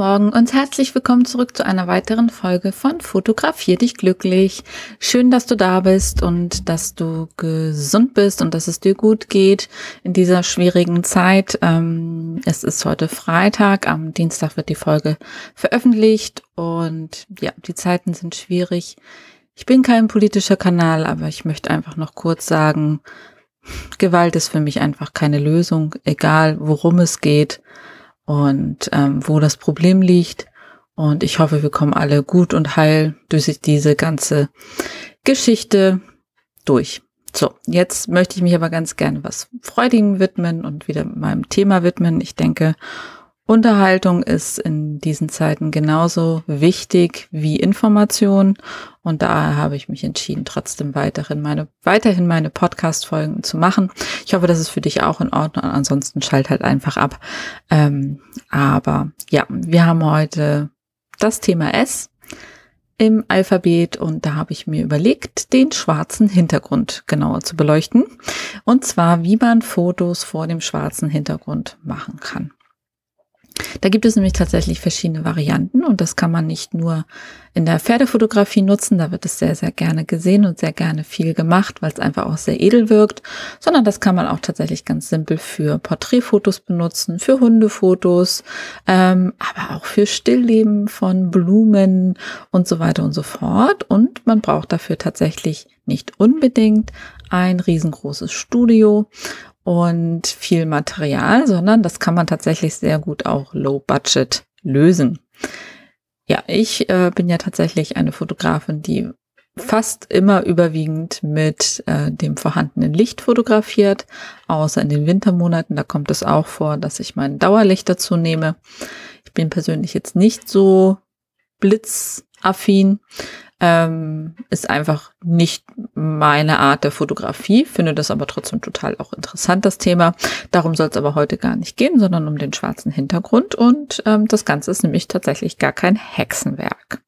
Morgen und herzlich willkommen zurück zu einer weiteren Folge von Fotografier dich glücklich. Schön, dass du da bist und dass du gesund bist und dass es dir gut geht in dieser schwierigen Zeit. Ähm, es ist heute Freitag, am Dienstag wird die Folge veröffentlicht und ja, die Zeiten sind schwierig. Ich bin kein politischer Kanal, aber ich möchte einfach noch kurz sagen, Gewalt ist für mich einfach keine Lösung, egal worum es geht und ähm, wo das Problem liegt. Und ich hoffe, wir kommen alle gut und heil durch diese ganze Geschichte durch. So, jetzt möchte ich mich aber ganz gerne was Freudigen widmen und wieder meinem Thema widmen. Ich denke, Unterhaltung ist in diesen Zeiten genauso wichtig wie Information und daher habe ich mich entschieden, trotzdem weiterhin meine, weiterhin meine Podcast-Folgen zu machen. Ich hoffe, das ist für dich auch in Ordnung. Ansonsten schalt halt einfach ab. Ähm, aber ja, wir haben heute das Thema S im Alphabet und da habe ich mir überlegt, den schwarzen Hintergrund genauer zu beleuchten. Und zwar, wie man Fotos vor dem schwarzen Hintergrund machen kann. Da gibt es nämlich tatsächlich verschiedene Varianten und das kann man nicht nur in der Pferdefotografie nutzen, da wird es sehr, sehr gerne gesehen und sehr gerne viel gemacht, weil es einfach auch sehr edel wirkt, sondern das kann man auch tatsächlich ganz simpel für Porträtfotos benutzen, für Hundefotos, ähm, aber auch für Stillleben von Blumen und so weiter und so fort. Und man braucht dafür tatsächlich nicht unbedingt ein riesengroßes Studio und viel Material, sondern das kann man tatsächlich sehr gut auch low budget lösen. Ja, ich äh, bin ja tatsächlich eine Fotografin, die fast immer überwiegend mit äh, dem vorhandenen Licht fotografiert, außer in den Wintermonaten, da kommt es auch vor, dass ich mein Dauerlicht dazu nehme. Ich bin persönlich jetzt nicht so blitzaffin, ähm, ist einfach nicht meine Art der Fotografie, finde das aber trotzdem total auch interessant, das Thema. Darum soll es aber heute gar nicht gehen, sondern um den schwarzen Hintergrund. Und ähm, das Ganze ist nämlich tatsächlich gar kein Hexenwerk.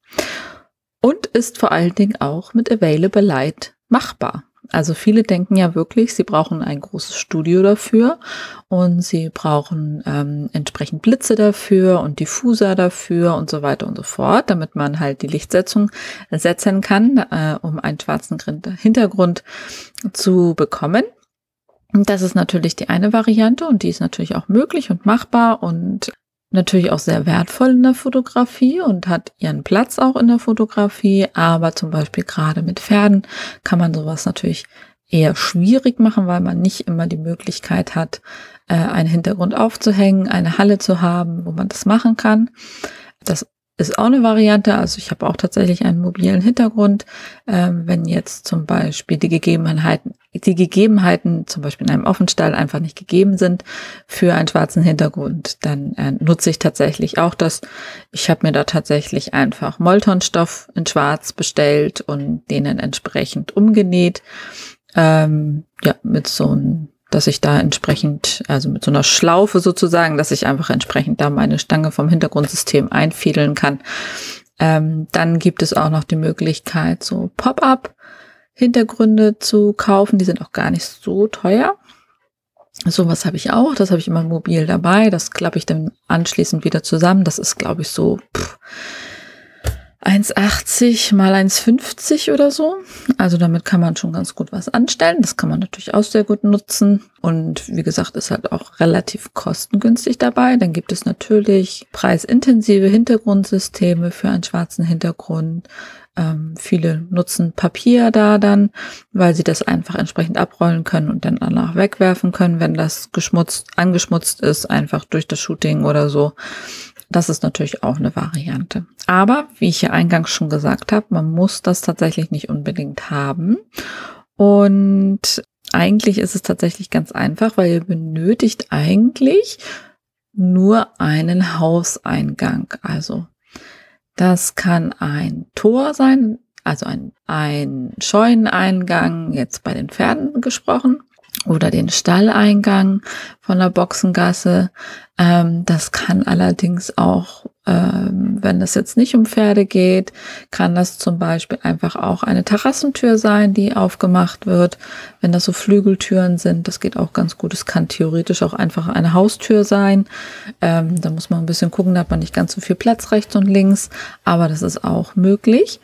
Und ist vor allen Dingen auch mit Available Light machbar. Also viele denken ja wirklich, sie brauchen ein großes Studio dafür und sie brauchen ähm, entsprechend Blitze dafür und Diffuser dafür und so weiter und so fort, damit man halt die Lichtsetzung setzen kann, äh, um einen schwarzen Hintergrund zu bekommen. Das ist natürlich die eine Variante und die ist natürlich auch möglich und machbar und natürlich auch sehr wertvoll in der Fotografie und hat ihren Platz auch in der Fotografie, aber zum Beispiel gerade mit Pferden kann man sowas natürlich eher schwierig machen, weil man nicht immer die Möglichkeit hat, äh, einen Hintergrund aufzuhängen, eine Halle zu haben, wo man das machen kann. Das ist auch eine Variante. Also ich habe auch tatsächlich einen mobilen Hintergrund. Ähm, wenn jetzt zum Beispiel die Gegebenheiten, die Gegebenheiten zum Beispiel in einem Offenstall einfach nicht gegeben sind für einen schwarzen Hintergrund, dann äh, nutze ich tatsächlich auch das. Ich habe mir da tatsächlich einfach Moltonstoff in Schwarz bestellt und denen entsprechend umgenäht. Ähm, ja, mit so einem dass ich da entsprechend, also mit so einer Schlaufe sozusagen, dass ich einfach entsprechend da meine Stange vom Hintergrundsystem einfädeln kann. Ähm, dann gibt es auch noch die Möglichkeit, so Pop-up Hintergründe zu kaufen. Die sind auch gar nicht so teuer. Sowas habe ich auch. Das habe ich immer mobil dabei. Das klappe ich dann anschließend wieder zusammen. Das ist, glaube ich, so pff, 1,80 mal 1,50 oder so. Also damit kann man schon ganz gut was anstellen. Das kann man natürlich auch sehr gut nutzen. Und wie gesagt, ist halt auch relativ kostengünstig dabei. Dann gibt es natürlich preisintensive Hintergrundsysteme für einen schwarzen Hintergrund. Ähm, viele nutzen Papier da dann, weil sie das einfach entsprechend abrollen können und dann danach wegwerfen können, wenn das geschmutzt, angeschmutzt ist, einfach durch das Shooting oder so. Das ist natürlich auch eine Variante. Aber wie ich ja eingangs schon gesagt habe, man muss das tatsächlich nicht unbedingt haben. Und eigentlich ist es tatsächlich ganz einfach, weil ihr benötigt eigentlich nur einen Hauseingang. Also das kann ein Tor sein, also ein, ein Scheuneneingang, jetzt bei den Pferden gesprochen. Oder den Stalleingang von der Boxengasse. Ähm, das kann allerdings auch, ähm, wenn es jetzt nicht um Pferde geht, kann das zum Beispiel einfach auch eine Terrassentür sein, die aufgemacht wird. Wenn das so Flügeltüren sind, das geht auch ganz gut. Es kann theoretisch auch einfach eine Haustür sein. Ähm, da muss man ein bisschen gucken, da hat man nicht ganz so viel Platz rechts und links, aber das ist auch möglich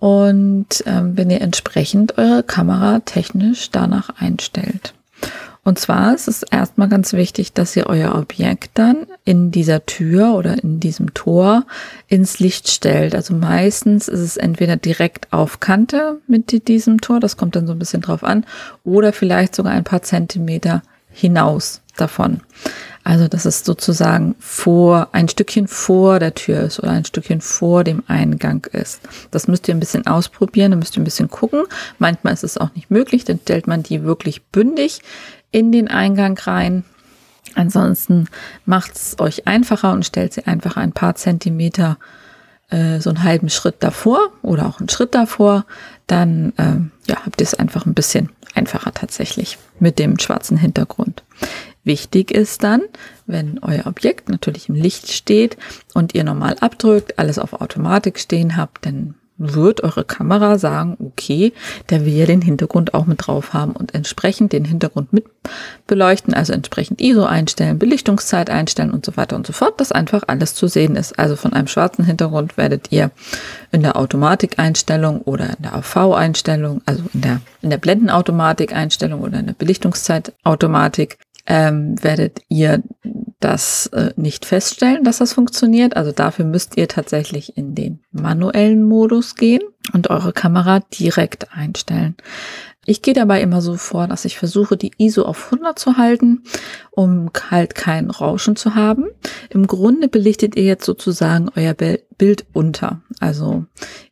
und ähm, wenn ihr entsprechend eure Kamera technisch danach einstellt. Und zwar ist es erstmal ganz wichtig, dass ihr euer Objekt dann in dieser Tür oder in diesem Tor ins Licht stellt. Also meistens ist es entweder direkt auf Kante mit diesem Tor, das kommt dann so ein bisschen drauf an, oder vielleicht sogar ein paar Zentimeter hinaus davon. Also, dass es sozusagen vor, ein Stückchen vor der Tür ist oder ein Stückchen vor dem Eingang ist. Das müsst ihr ein bisschen ausprobieren, da müsst ihr ein bisschen gucken. Manchmal ist es auch nicht möglich, dann stellt man die wirklich bündig in den Eingang rein. Ansonsten macht es euch einfacher und stellt sie einfach ein paar Zentimeter äh, so einen halben Schritt davor oder auch einen Schritt davor. Dann äh, ja, habt ihr es einfach ein bisschen einfacher tatsächlich mit dem schwarzen Hintergrund. Wichtig ist dann, wenn euer Objekt natürlich im Licht steht und ihr normal abdrückt, alles auf Automatik stehen habt, dann wird eure Kamera sagen, okay, der will ja den Hintergrund auch mit drauf haben und entsprechend den Hintergrund mit beleuchten, also entsprechend ISO einstellen, Belichtungszeit einstellen und so weiter und so fort, dass einfach alles zu sehen ist. Also von einem schwarzen Hintergrund werdet ihr in der Automatikeinstellung oder in der AV-Einstellung, also in der, in der Blendenautomatik-Einstellung oder in der Belichtungszeitautomatik ähm, werdet ihr das äh, nicht feststellen, dass das funktioniert. Also dafür müsst ihr tatsächlich in den manuellen Modus gehen und eure Kamera direkt einstellen. Ich gehe dabei immer so vor, dass ich versuche, die ISO auf 100 zu halten, um halt kein Rauschen zu haben. Im Grunde belichtet ihr jetzt sozusagen euer Bild unter. Also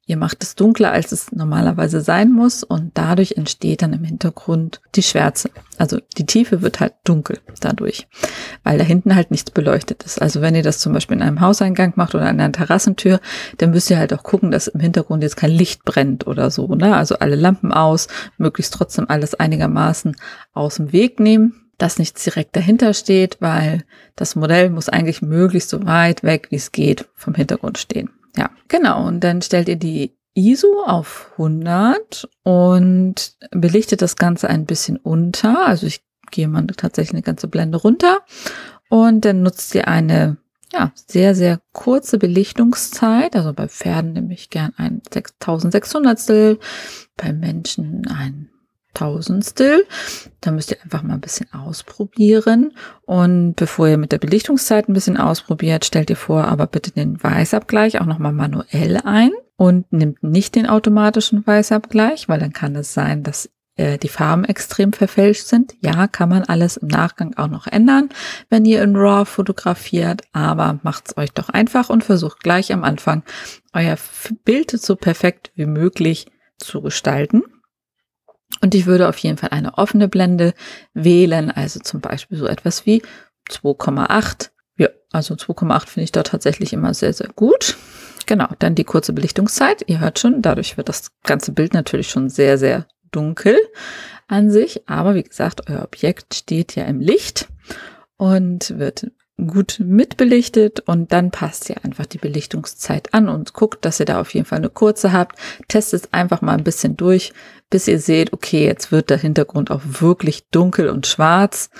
Ihr macht es dunkler, als es normalerweise sein muss und dadurch entsteht dann im Hintergrund die Schwärze. Also die Tiefe wird halt dunkel dadurch, weil da hinten halt nichts beleuchtet ist. Also wenn ihr das zum Beispiel in einem Hauseingang macht oder an einer Terrassentür, dann müsst ihr halt auch gucken, dass im Hintergrund jetzt kein Licht brennt oder so. Ne? Also alle Lampen aus, möglichst trotzdem alles einigermaßen aus dem Weg nehmen dass nichts direkt dahinter steht, weil das Modell muss eigentlich möglichst so weit weg, wie es geht, vom Hintergrund stehen. Ja, genau. Und dann stellt ihr die ISO auf 100 und belichtet das Ganze ein bisschen unter. Also ich gehe mal tatsächlich eine ganze Blende runter und dann nutzt ihr eine ja, sehr, sehr kurze Belichtungszeit. Also bei Pferden nehme ich gern ein 6600 bei Menschen ein Tausendstel. Da müsst ihr einfach mal ein bisschen ausprobieren. Und bevor ihr mit der Belichtungszeit ein bisschen ausprobiert, stellt ihr vor, aber bitte den Weißabgleich auch nochmal manuell ein und nimmt nicht den automatischen Weißabgleich, weil dann kann es sein, dass äh, die Farben extrem verfälscht sind. Ja, kann man alles im Nachgang auch noch ändern, wenn ihr in RAW fotografiert, aber macht's euch doch einfach und versucht gleich am Anfang euer Bild so perfekt wie möglich zu gestalten. Und ich würde auf jeden Fall eine offene Blende wählen, also zum Beispiel so etwas wie 2,8. Ja, also 2,8 finde ich da tatsächlich immer sehr, sehr gut. Genau, dann die kurze Belichtungszeit. Ihr hört schon, dadurch wird das ganze Bild natürlich schon sehr, sehr dunkel an sich. Aber wie gesagt, euer Objekt steht ja im Licht und wird gut mitbelichtet und dann passt ihr einfach die Belichtungszeit an und guckt, dass ihr da auf jeden Fall eine kurze habt. Testet einfach mal ein bisschen durch, bis ihr seht, okay, jetzt wird der Hintergrund auch wirklich dunkel und schwarz.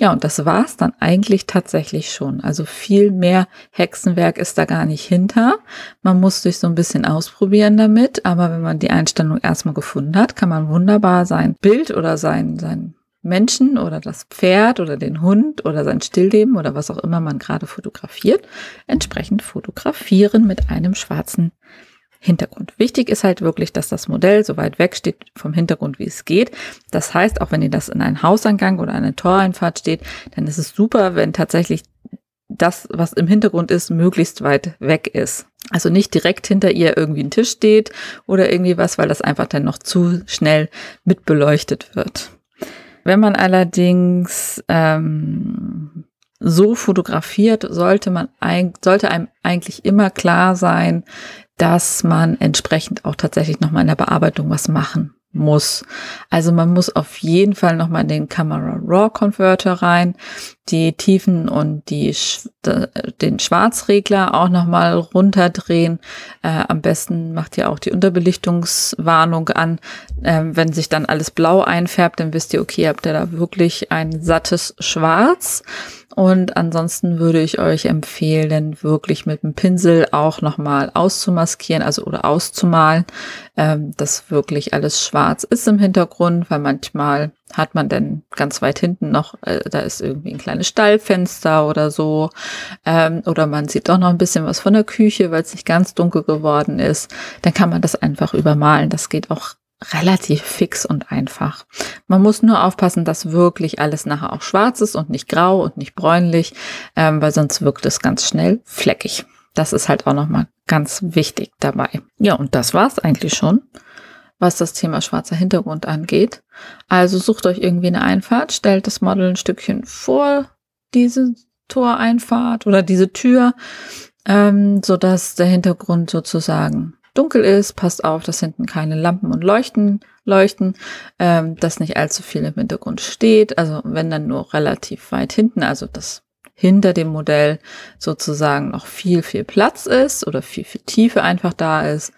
Ja, und das war's dann eigentlich tatsächlich schon. Also viel mehr Hexenwerk ist da gar nicht hinter. Man muss sich so ein bisschen ausprobieren damit, aber wenn man die Einstellung erstmal gefunden hat, kann man wunderbar sein Bild oder sein, sein Menschen oder das Pferd oder den Hund oder sein Stillleben oder was auch immer man gerade fotografiert, entsprechend fotografieren mit einem schwarzen Hintergrund. Wichtig ist halt wirklich, dass das Modell so weit weg steht vom Hintergrund, wie es geht. Das heißt, auch wenn ihr das in einen Hausangang oder eine Toreinfahrt steht, dann ist es super, wenn tatsächlich das, was im Hintergrund ist, möglichst weit weg ist. Also nicht direkt hinter ihr irgendwie ein Tisch steht oder irgendwie was, weil das einfach dann noch zu schnell mitbeleuchtet wird. Wenn man allerdings ähm, so fotografiert, sollte man sollte einem eigentlich immer klar sein, dass man entsprechend auch tatsächlich nochmal in der Bearbeitung was machen muss. Also man muss auf jeden Fall nochmal den Camera Raw Converter rein, die Tiefen und die, den Schwarzregler auch nochmal runterdrehen. Äh, am besten macht ihr auch die Unterbelichtungswarnung an. Äh, wenn sich dann alles blau einfärbt, dann wisst ihr, okay, habt ihr da wirklich ein sattes Schwarz. Und ansonsten würde ich euch empfehlen, wirklich mit dem Pinsel auch nochmal auszumaskieren, also oder auszumalen, ähm, dass wirklich alles schwarz ist im Hintergrund, weil manchmal hat man dann ganz weit hinten noch, äh, da ist irgendwie ein kleines Stallfenster oder so, ähm, oder man sieht auch noch ein bisschen was von der Küche, weil es nicht ganz dunkel geworden ist. Dann kann man das einfach übermalen. Das geht auch relativ fix und einfach. Man muss nur aufpassen, dass wirklich alles nachher auch schwarz ist und nicht grau und nicht bräunlich, ähm, weil sonst wirkt es ganz schnell fleckig. Das ist halt auch nochmal ganz wichtig dabei. Ja, und das war's eigentlich schon, was das Thema schwarzer Hintergrund angeht. Also sucht euch irgendwie eine Einfahrt, stellt das Model ein Stückchen vor diese Toreinfahrt oder diese Tür, ähm, so dass der Hintergrund sozusagen dunkel ist. Passt auf, dass hinten keine Lampen und Leuchten leuchten, ähm, dass nicht allzu viel im Hintergrund steht. Also wenn dann nur relativ weit hinten, also dass hinter dem Modell sozusagen noch viel, viel Platz ist oder viel, viel Tiefe einfach da ist,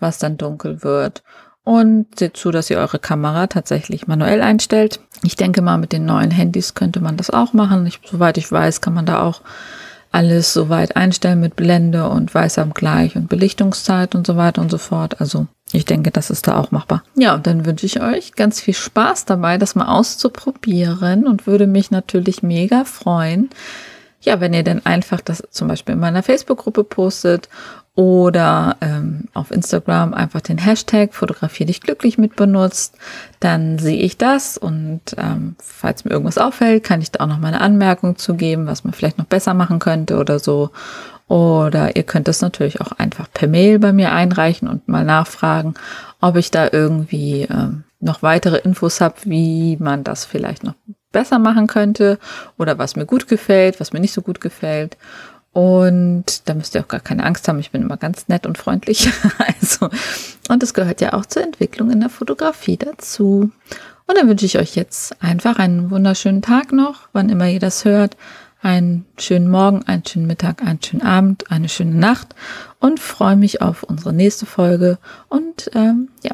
was dann dunkel wird. Und seht zu, dass ihr eure Kamera tatsächlich manuell einstellt. Ich denke mal, mit den neuen Handys könnte man das auch machen. Ich, soweit ich weiß, kann man da auch alles soweit einstellen mit Blende und Weißabgleich und Belichtungszeit und so weiter und so fort. Also ich denke, das ist da auch machbar. Ja, und dann wünsche ich euch ganz viel Spaß dabei, das mal auszuprobieren und würde mich natürlich mega freuen, ja, wenn ihr dann einfach das zum Beispiel in meiner Facebook-Gruppe postet oder ähm, auf Instagram einfach den Hashtag fotografier dich glücklich mit benutzt, dann sehe ich das und ähm, falls mir irgendwas auffällt, kann ich da auch noch mal eine Anmerkung zu geben, was man vielleicht noch besser machen könnte oder so. Oder ihr könnt es natürlich auch einfach per Mail bei mir einreichen und mal nachfragen, ob ich da irgendwie ähm, noch weitere Infos habe, wie man das vielleicht noch besser machen könnte oder was mir gut gefällt, was mir nicht so gut gefällt. Und da müsst ihr auch gar keine Angst haben. Ich bin immer ganz nett und freundlich. also, und es gehört ja auch zur Entwicklung in der Fotografie dazu. Und dann wünsche ich euch jetzt einfach einen wunderschönen Tag noch, wann immer ihr das hört. Einen schönen Morgen, einen schönen Mittag, einen schönen Abend, eine schöne Nacht und freue mich auf unsere nächste Folge. Und ähm, ja,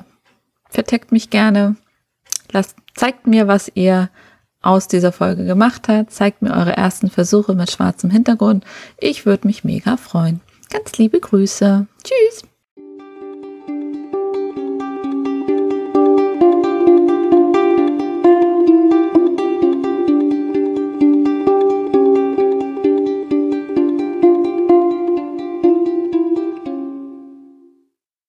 verteckt mich gerne. Lasst, zeigt mir, was ihr aus dieser Folge gemacht hat. Zeigt mir eure ersten Versuche mit schwarzem Hintergrund. Ich würde mich mega freuen. Ganz liebe Grüße. Tschüss.